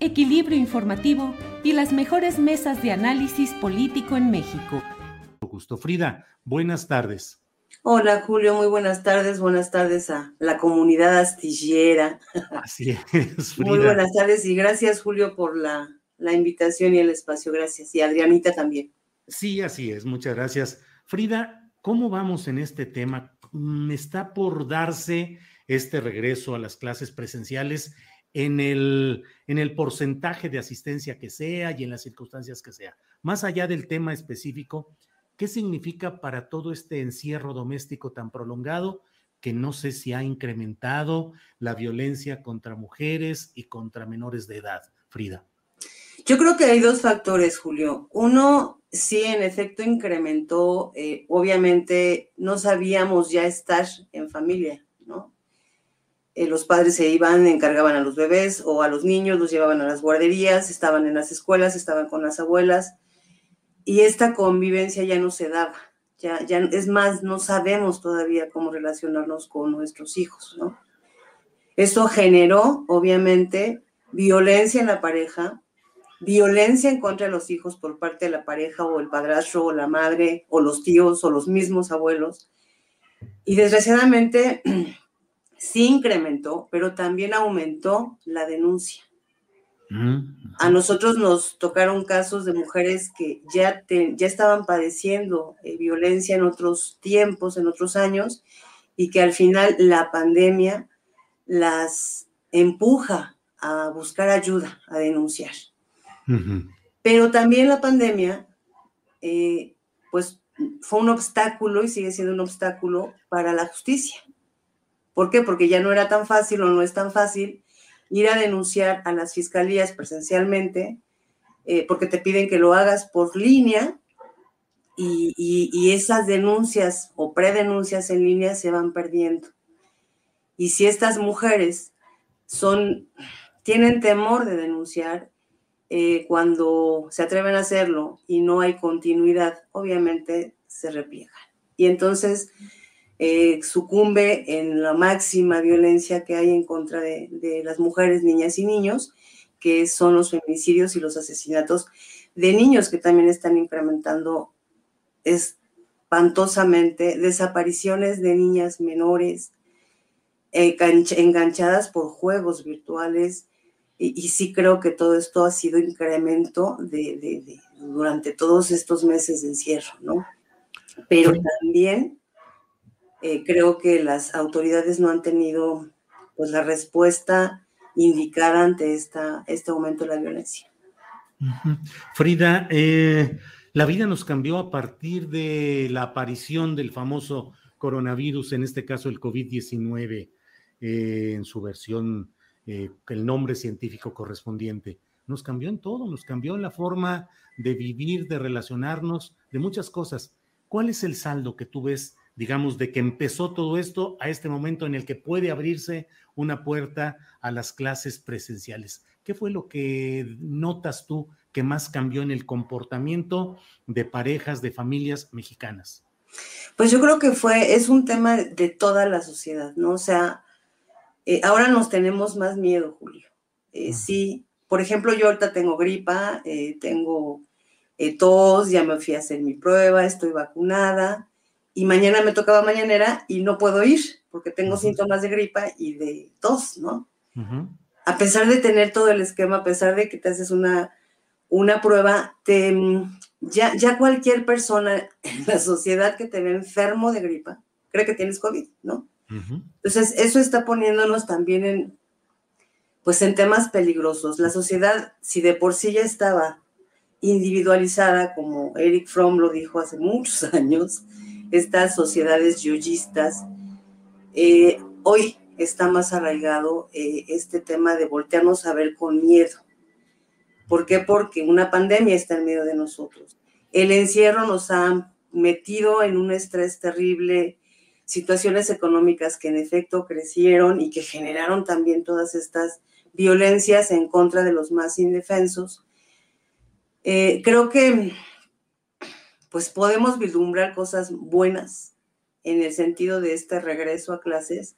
equilibrio informativo y las mejores mesas de análisis político en México. Gusto. Frida, buenas tardes. Hola Julio, muy buenas tardes, buenas tardes a la comunidad astillera. Así es, Frida. Muy buenas tardes y gracias Julio por la, la invitación y el espacio, gracias. Y Adrianita también. Sí, así es, muchas gracias. Frida, ¿cómo vamos en este tema? Mm, Está por darse este regreso a las clases presenciales en el, en el porcentaje de asistencia que sea y en las circunstancias que sea. Más allá del tema específico, ¿qué significa para todo este encierro doméstico tan prolongado que no sé si ha incrementado la violencia contra mujeres y contra menores de edad? Frida. Yo creo que hay dos factores, Julio. Uno, sí, en efecto, incrementó. eh, obviamente, no sabíamos ya estar en familia, ¿no? Eh, los padres se iban, encargaban a los bebés o a los niños, los llevaban a las guarderías, estaban en las escuelas, estaban con las abuelas. Y esta convivencia ya no se daba. Ya, ya, es más, no sabemos todavía cómo relacionarnos con nuestros hijos, ¿no? Eso generó, obviamente, violencia en la pareja, violencia en contra de los hijos por parte de la pareja o el padrastro o la madre o los tíos o los mismos abuelos. Y desgraciadamente sí incrementó, pero también aumentó la denuncia. A nosotros nos tocaron casos de mujeres que ya, te- ya estaban padeciendo eh, violencia en otros tiempos, en otros años, y que al final la pandemia las empuja a buscar ayuda, a denunciar. Pero también la pandemia, eh, pues fue un obstáculo y sigue siendo un obstáculo para la justicia. ¿Por qué? Porque ya no era tan fácil o no es tan fácil ir a denunciar a las fiscalías presencialmente, eh, porque te piden que lo hagas por línea y, esas denuncias o predenuncias en línea se van perdiendo. Y si estas mujeres son, tienen temor de denunciar, eh, cuando se atreven a hacerlo y no hay continuidad, obviamente se repliegan. Y entonces eh, sucumbe en la máxima violencia que hay en contra de, de las mujeres, niñas y niños, que son los feminicidios y los asesinatos de niños que también están incrementando espantosamente, desapariciones de niñas menores, eh, enganchadas por juegos virtuales, y, y sí creo que todo esto ha sido incremento de, de- de- durante todos estos meses de encierro, ¿no? Pero también eh, creo que las autoridades no han tenido pues la respuesta indicada ante esta, este aumento de la violencia. Frida, eh, la vida nos cambió a partir de la aparición del famoso coronavirus, en este caso el COVID-19, eh, en su versión, eh, el nombre científico correspondiente. Nos cambió en todo, nos cambió en la forma de vivir, de relacionarnos, de muchas cosas. ¿Cuál es el saldo que tú ves, digamos, de que empezó todo esto a este momento en el que puede abrirse una puerta a las clases presenciales? ¿Qué fue lo que notas tú que más cambió en el comportamiento de parejas, de familias mexicanas? Pues yo creo que fue, es un tema de toda la sociedad, ¿no? O sea, eh, ahora nos tenemos más miedo, Julio. Eh, sí, por ejemplo, yo ahorita tengo gripa, eh, tengo tos, ya me fui a hacer mi prueba, estoy vacunada y mañana me tocaba mañanera y no puedo ir porque tengo síntomas de gripa y de tos, ¿no? A pesar de tener todo el esquema, a pesar de que te haces una, una prueba, te, ya, ya cualquier persona en la sociedad que te ve enfermo de gripa cree que tienes COVID, ¿no? Entonces, eso está poniéndonos también en, pues en temas peligrosos. La sociedad, si de por sí ya estaba individualizada, como Eric Fromm lo dijo hace muchos años, estas sociedades yoyistas, eh, hoy está más arraigado eh, este tema de voltearnos a ver con miedo. ¿Por qué? Porque una pandemia está en medio de nosotros. El encierro nos ha metido en un estrés terrible, situaciones económicas que en efecto crecieron y que generaron también todas estas violencias en contra de los más indefensos. Eh, creo que pues podemos vislumbrar cosas buenas en el sentido de este regreso a clases,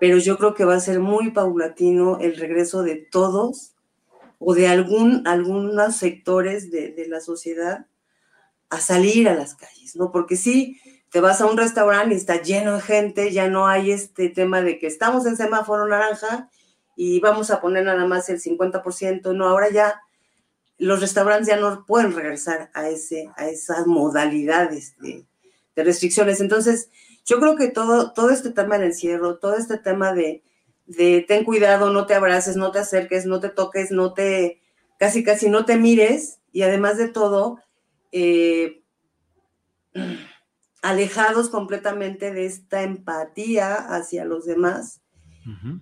pero yo creo que va a ser muy paulatino el regreso de todos o de algún, algunos sectores de, de la sociedad a salir a las calles, ¿no? Porque sí, te vas a un restaurante y está lleno de gente, ya no hay este tema de que estamos en semáforo naranja y vamos a poner nada más el 50%, no, ahora ya los restaurantes ya no pueden regresar a, ese, a esas modalidades de, restricciones. Entonces, yo creo que todo, todo este tema del encierro, todo este tema de, de ten cuidado, no te abraces, no te acerques, no te toques, no te, casi casi no te mires y además de todo, eh, alejados completamente de esta empatía hacia los demás,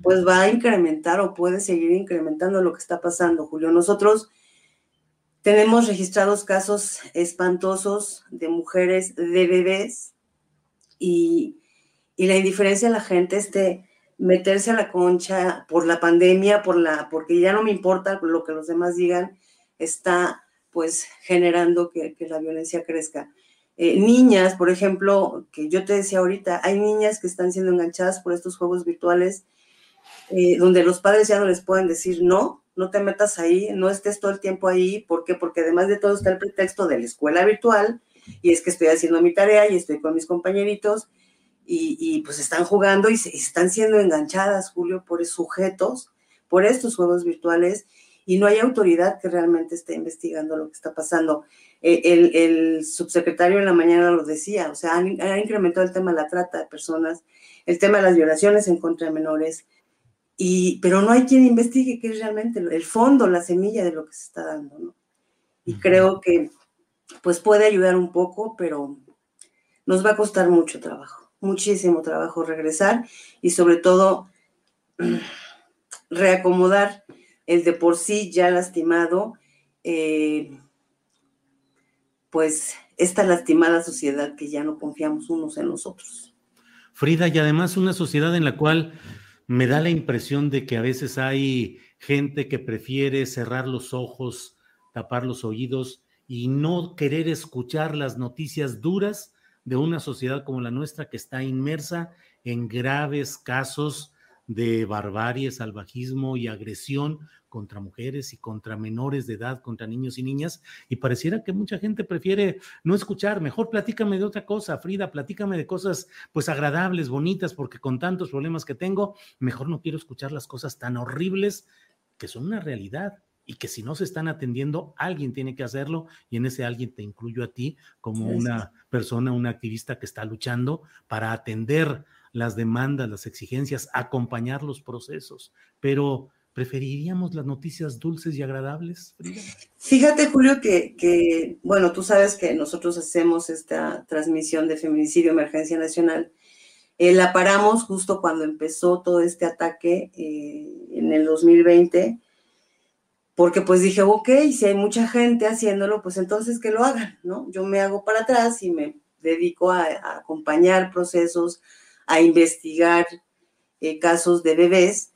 pues va a incrementar o puede seguir incrementando lo que está pasando, Julio. Nosotros tenemos registrados casos espantosos de mujeres, de bebés, y, la indiferencia de la gente, este meterse a la concha por la pandemia, por la, porque ya no me importa lo que los demás digan, está pues generando que la violencia crezca. Eh, niñas, por ejemplo, que yo te decía ahorita, hay niñas que están siendo enganchadas por estos juegos virtuales eh, donde los padres ya no les pueden decir no, no te metas ahí, no estés todo el tiempo ahí. ¿Por qué? Porque además de todo está el pretexto de la escuela virtual y es que estoy haciendo mi tarea y estoy con mis compañeritos y, pues están jugando y, se, están siendo enganchadas, Julio, por sujetos, por estos juegos virtuales y no hay autoridad que realmente esté investigando lo que está pasando. Eh, el, subsecretario en la mañana lo decía, o sea, ha incrementado el tema de la trata de personas, el tema de las violaciones en contra de menores, y, pero no hay quien investigue qué es realmente el fondo, la semilla de lo que se está dando, ¿no? Y creo que pues puede ayudar un poco, pero nos va a costar mucho trabajo, muchísimo trabajo regresar y sobre todo reacomodar el de por sí ya lastimado, eh, pues esta lastimada sociedad que ya no confiamos unos en los otros. Frida, y además una sociedad en la cual me da la impresión de que a veces hay gente que prefiere cerrar los ojos, tapar los oídos y no querer escuchar las noticias duras de una sociedad como la nuestra que está inmersa en graves casos de barbarie, salvajismo y agresión contra mujeres y contra menores de edad, contra niños y niñas, y pareciera que mucha gente prefiere no escuchar, mejor platícame de otra cosa, Frida, platícame de cosas pues agradables, bonitas, porque con tantos problemas que tengo, mejor no quiero escuchar las cosas tan horribles que son una realidad y que si no se están atendiendo, alguien tiene que hacerlo y en ese alguien te incluyo a ti como una persona, una activista que está luchando para atender las demandas, las exigencias, acompañar los procesos, pero ¿preferiríamos las noticias dulces y agradables, Fíjate, Julio, que, bueno, tú sabes que nosotros hacemos esta transmisión de feminicidio emergencia nacional. Eh, la paramos justo cuando empezó todo este ataque eh, en el 2020, porque pues dije, ok, si hay mucha gente haciéndolo, pues entonces que lo hagan, ¿no? Yo me hago para atrás y me dedico a acompañar procesos, a investigar eh, casos de bebés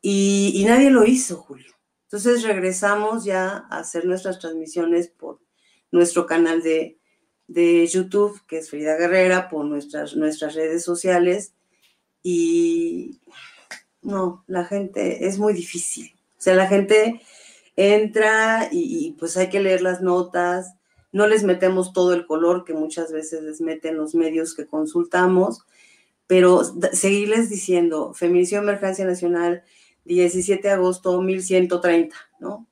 y, nadie lo hizo, Julio. Entonces regresamos ya a hacer nuestras transmisiones por nuestro canal de, YouTube, que es Frida Guerrera, por nuestras, nuestras redes sociales y no, la gente es muy difícil. O sea, la gente entra y, pues hay que leer las notas, no les metemos todo el color que muchas veces les meten los medios que consultamos, pero seguirles diciendo, Feminicidio Emergencia Nacional, 17 de agosto, 1130, ¿no?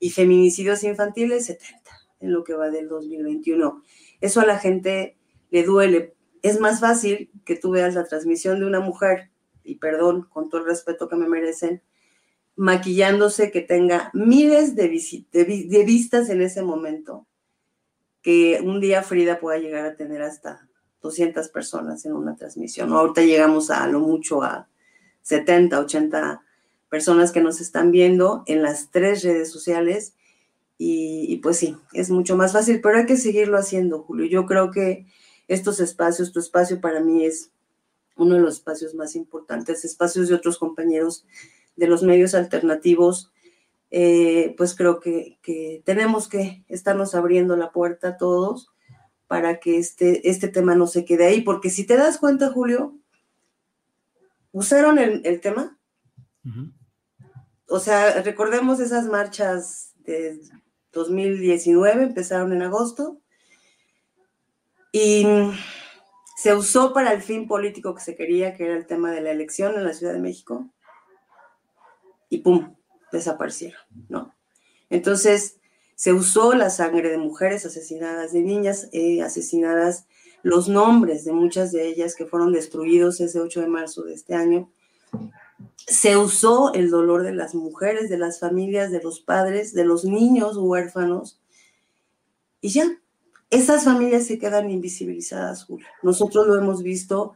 Y feminicidios infantiles, 70, en lo que va del 2021. Eso a la gente le duele. Es más fácil que tú veas la transmisión de una mujer, y perdón, con todo el respeto que me merecen, maquillándose que tenga miles de, de, vistas en ese momento, que un día Frida pueda llegar a tener hasta 200 personas en una transmisión. Ahorita llegamos a lo mucho a 70, 80 personas que nos están viendo en las tres redes sociales. Y, y, pues sí, es mucho más fácil, pero hay que seguirlo haciendo, Julio. Yo creo que estos espacios, tu espacio para mí es uno de los espacios más importantes, espacios de otros compañeros de los medios alternativos, eh, pues creo que, tenemos que estarnos abriendo la puerta todos para que este, este tema no se quede ahí, porque si te das cuenta, Julio, usaron el, tema. O sea, recordemos esas marchas de 2019, empezaron en agosto, y se usó para el fin político que se quería, que era el tema de la elección en la Ciudad de México y ¡pum! desaparecieron, ¿no? Entonces, se usó la sangre de mujeres asesinadas, de niñas eh, asesinadas, los nombres de muchas de ellas que fueron destruidos ese 8 de marzo de este año. Se usó el dolor de las mujeres, de las familias, de los padres, de los niños huérfanos. Y ya, esas familias se quedan invisibilizadas, Julia. Nosotros lo hemos visto,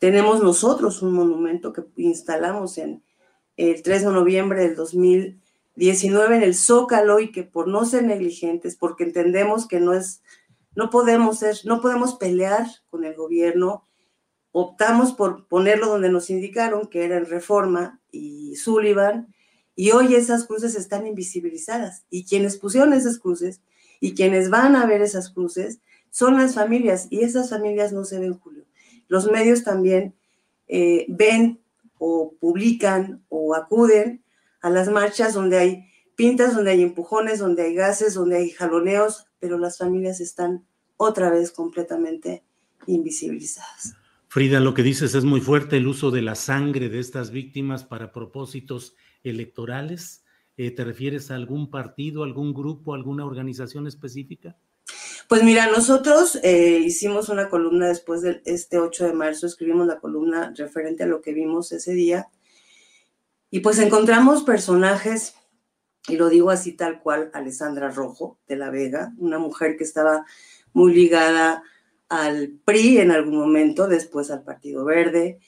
tenemos nosotros un monumento que instalamos en, el 3 de noviembre del 2019 en el Zócalo y que por no ser negligentes, porque entendemos que no es, no podemos ser, no podemos pelear con el gobierno, optamos por ponerlo donde nos indicaron, que era en Reforma y Sullivan, y hoy esas cruces están invisibilizadas. Y quienes pusieron esas cruces y quienes van a ver esas cruces son las familias, y esas familias no se ven, Julio. Los medios también eh, ven o publican o acuden a las marchas donde hay pintas, donde hay empujones, donde hay gases, donde hay jaloneos, pero las familias están otra vez completamente invisibilizadas. Frida, lo que dices es muy fuerte, el uso de la sangre de estas víctimas para propósitos electorales. Eh, ¿Te refieres a algún partido, algún grupo, alguna organización específica? Pues mira, nosotros eh, hicimos una columna después de este 8 de marzo, escribimos la columna referente a lo que vimos ese día. Y pues encontramos personajes, y lo digo así tal cual, Alessandra Rojo de la Vega, una mujer que estaba muy ligada al PRI en algún momento, después al Partido Verde,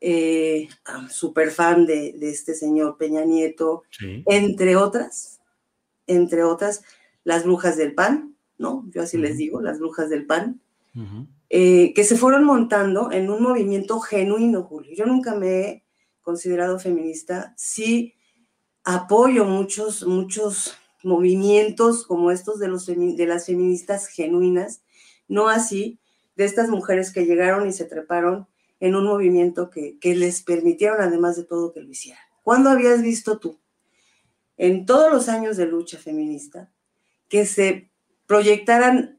eh, súper fan de, este señor Peña Nieto, entre otras, entre otras, las brujas del PAN, ¿no? Yo así les digo, las brujas del pan, eh, que se fueron montando en un movimiento genuino, Julio. Yo nunca me he considerado feminista, sí apoyo muchos, muchos movimientos como estos de, los, de las feministas genuinas, no así de estas mujeres que llegaron y se treparon en un movimiento que, que les permitieron, además de todo, que lo hicieran. ¿Cuándo habías visto tú, en todos los años de lucha feminista, que se proyectaran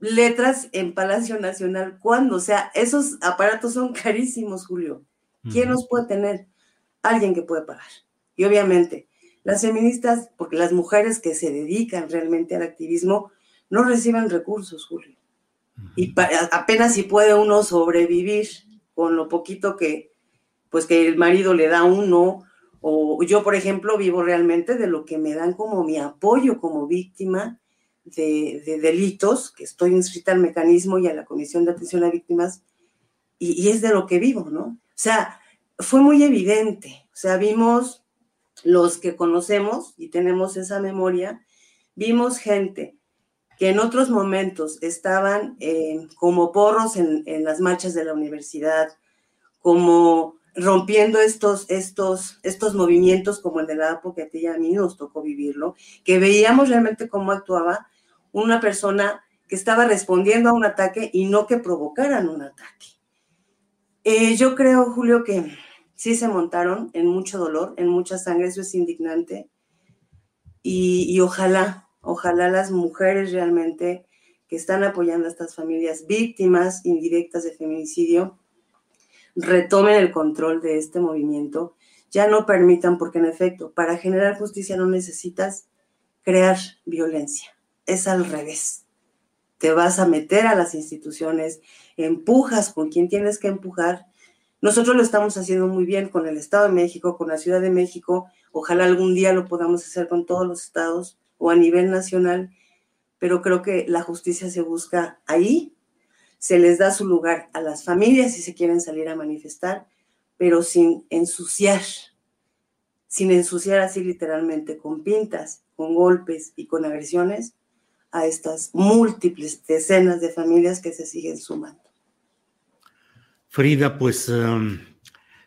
letras en Palacio Nacional. ¿Cuándo? O sea, esos aparatos son carísimos, Julio. ¿Quién los puede tener? Alguien que puede pagar. Y obviamente, las feministas, porque las mujeres que se dedican realmente al activismo, no reciben recursos, Julio. Y apenas si puede uno sobrevivir con lo poquito que, pues que el marido le da a uno, o yo, por ejemplo, vivo realmente de lo que me dan como mi apoyo como víctima de, delitos, que estoy inscrita al mecanismo y a la Comisión de Atención a Víctimas, y, es de lo que vivo, ¿no? O sea, fue muy evidente, o sea, vimos los que conocemos y tenemos esa memoria, vimos gente que en otros momentos estaban eh, como porros en, en, las marchas de la universidad, como rompiendo estos, estos, estos movimientos como el de la APO, que a ti a mí nos tocó vivirlo, que veíamos realmente cómo actuaba una persona que estaba respondiendo a un ataque y no que provocaran un ataque. Eh, yo creo, Julio, que, sí se montaron en mucho dolor, en mucha sangre, eso es indignante. Y, y ojalá, ojalá las mujeres realmente que están apoyando a estas familias víctimas indirectas de feminicidio retomen el control de este movimiento, ya no permitan, porque en efecto, para generar justicia no necesitas crear violencia, es al revés. Te vas a meter a las instituciones, empujas con quien tienes que empujar. Nosotros lo estamos haciendo muy bien con el Estado de México, con la Ciudad de México. Ojalá algún día lo podamos hacer con todos los estados o a nivel nacional, pero creo que la justicia se busca ahí se les da su lugar a las familias si se quieren salir a manifestar, pero sin ensuciar, sin ensuciar así literalmente con pintas, con golpes y con agresiones a estas múltiples decenas de familias que se siguen sumando. Frida, pues um,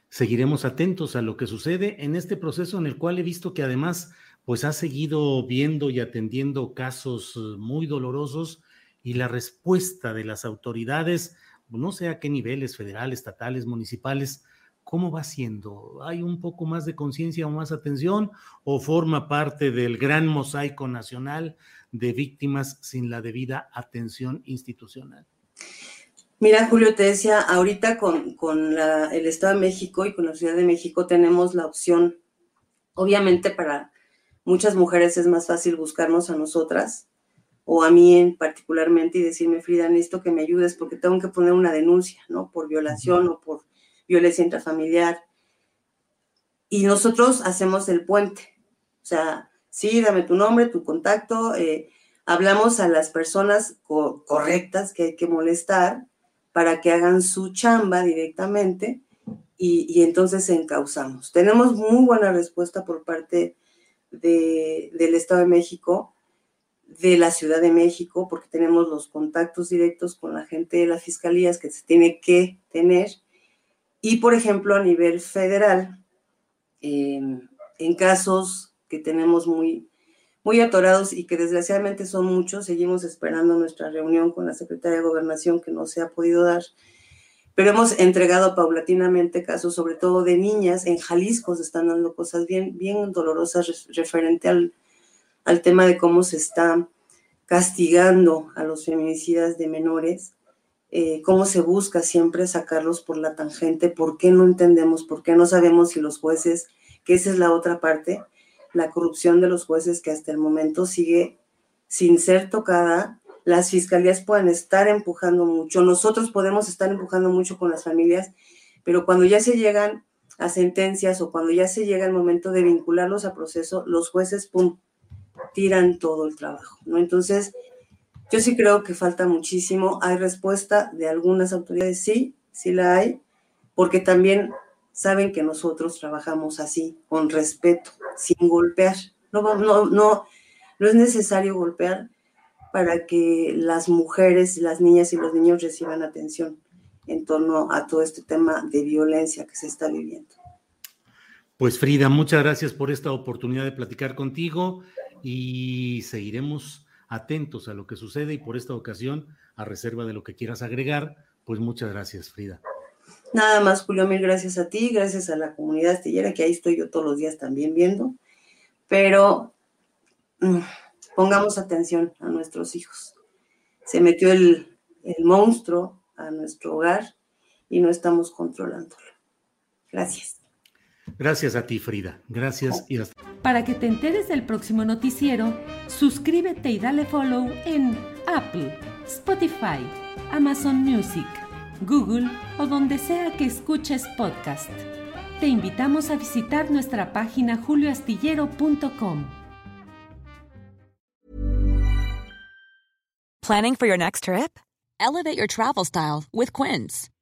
seguiremos atentos a lo que sucede en este proceso en el cual he visto que además pues ha seguido viendo y atendiendo casos uh, muy dolorosos y la respuesta de las autoridades, no sé a qué niveles, federales, estatales, municipales, ¿cómo va siendo? ¿Hay un poco más de conciencia o más atención o forma parte del gran mosaico nacional de víctimas sin la debida atención institucional? Mira, Julio, te decía, ahorita con, con el Estado de México y con la Ciudad de México tenemos la opción, obviamente para muchas mujeres es más fácil buscarnos a nosotras, o a mí en particularmente y decirme, Frida, necesito que me ayudes porque tengo que poner una denuncia, ¿no? Por violación o por violencia intrafamiliar. Y nosotros hacemos el puente. O sea, sí, dame tu nombre, tu contacto, eh, hablamos a las personas correctas que hay que molestar para que hagan su chamba directamente y, y entonces encauzamos. Tenemos muy buena respuesta por parte de, del Estado de México de la Ciudad de México, porque tenemos los contactos directos con la gente de las fiscalías que se tiene que tener. Y, por ejemplo, a nivel federal, en casos que tenemos muy, muy atorados y que desgraciadamente son muchos, seguimos esperando nuestra reunión con la Secretaría de Gobernación que no se ha podido dar, pero hemos entregado paulatinamente casos, sobre todo de niñas. En Jalisco se están dando cosas bien, bien dolorosas referente al, al tema de cómo se está castigando a los feminicidas de menores, eh, cómo se busca siempre sacarlos por la tangente, por qué no entendemos, por qué no sabemos si los jueces, que esa es la otra parte, la corrupción de los jueces que hasta el momento sigue sin ser tocada, las fiscalías pueden estar empujando mucho, nosotros podemos estar empujando mucho con las familias, pero cuando ya se llegan a sentencias o cuando ya se llega el momento de vincularlos a proceso, los jueces, tiran todo el trabajo, ¿no? Entonces, yo sí creo que falta muchísimo. Hay respuesta de algunas autoridades, sí, sí la hay, porque también saben que nosotros trabajamos así, con respeto, sin golpear. No, no, no, no es necesario golpear para que las mujeres, las niñas y los niños reciban atención en torno a todo este tema de violencia que se está viviendo. Pues Frida, muchas gracias por esta oportunidad de platicar contigo y seguiremos atentos a lo que sucede y por esta ocasión, a reserva de lo que quieras agregar, pues muchas gracias, Frida. Nada más, Julio, mil gracias a ti, gracias a la comunidad astillera, que ahí estoy yo todos los días también viendo, pero mm, pongamos atención a nuestros hijos. Se metió el, el monstruo a nuestro hogar y no estamos controlándolo. Gracias. Gracias a ti, Frida. Gracias y hasta. Para que te enteres del próximo noticiero, suscríbete y dale follow en Apple, Spotify, Amazon Music, Google o donde sea que escuches podcast. Te invitamos a visitar nuestra página julioastillero.com. Planning for your next trip? Elevate your travel style with Quince.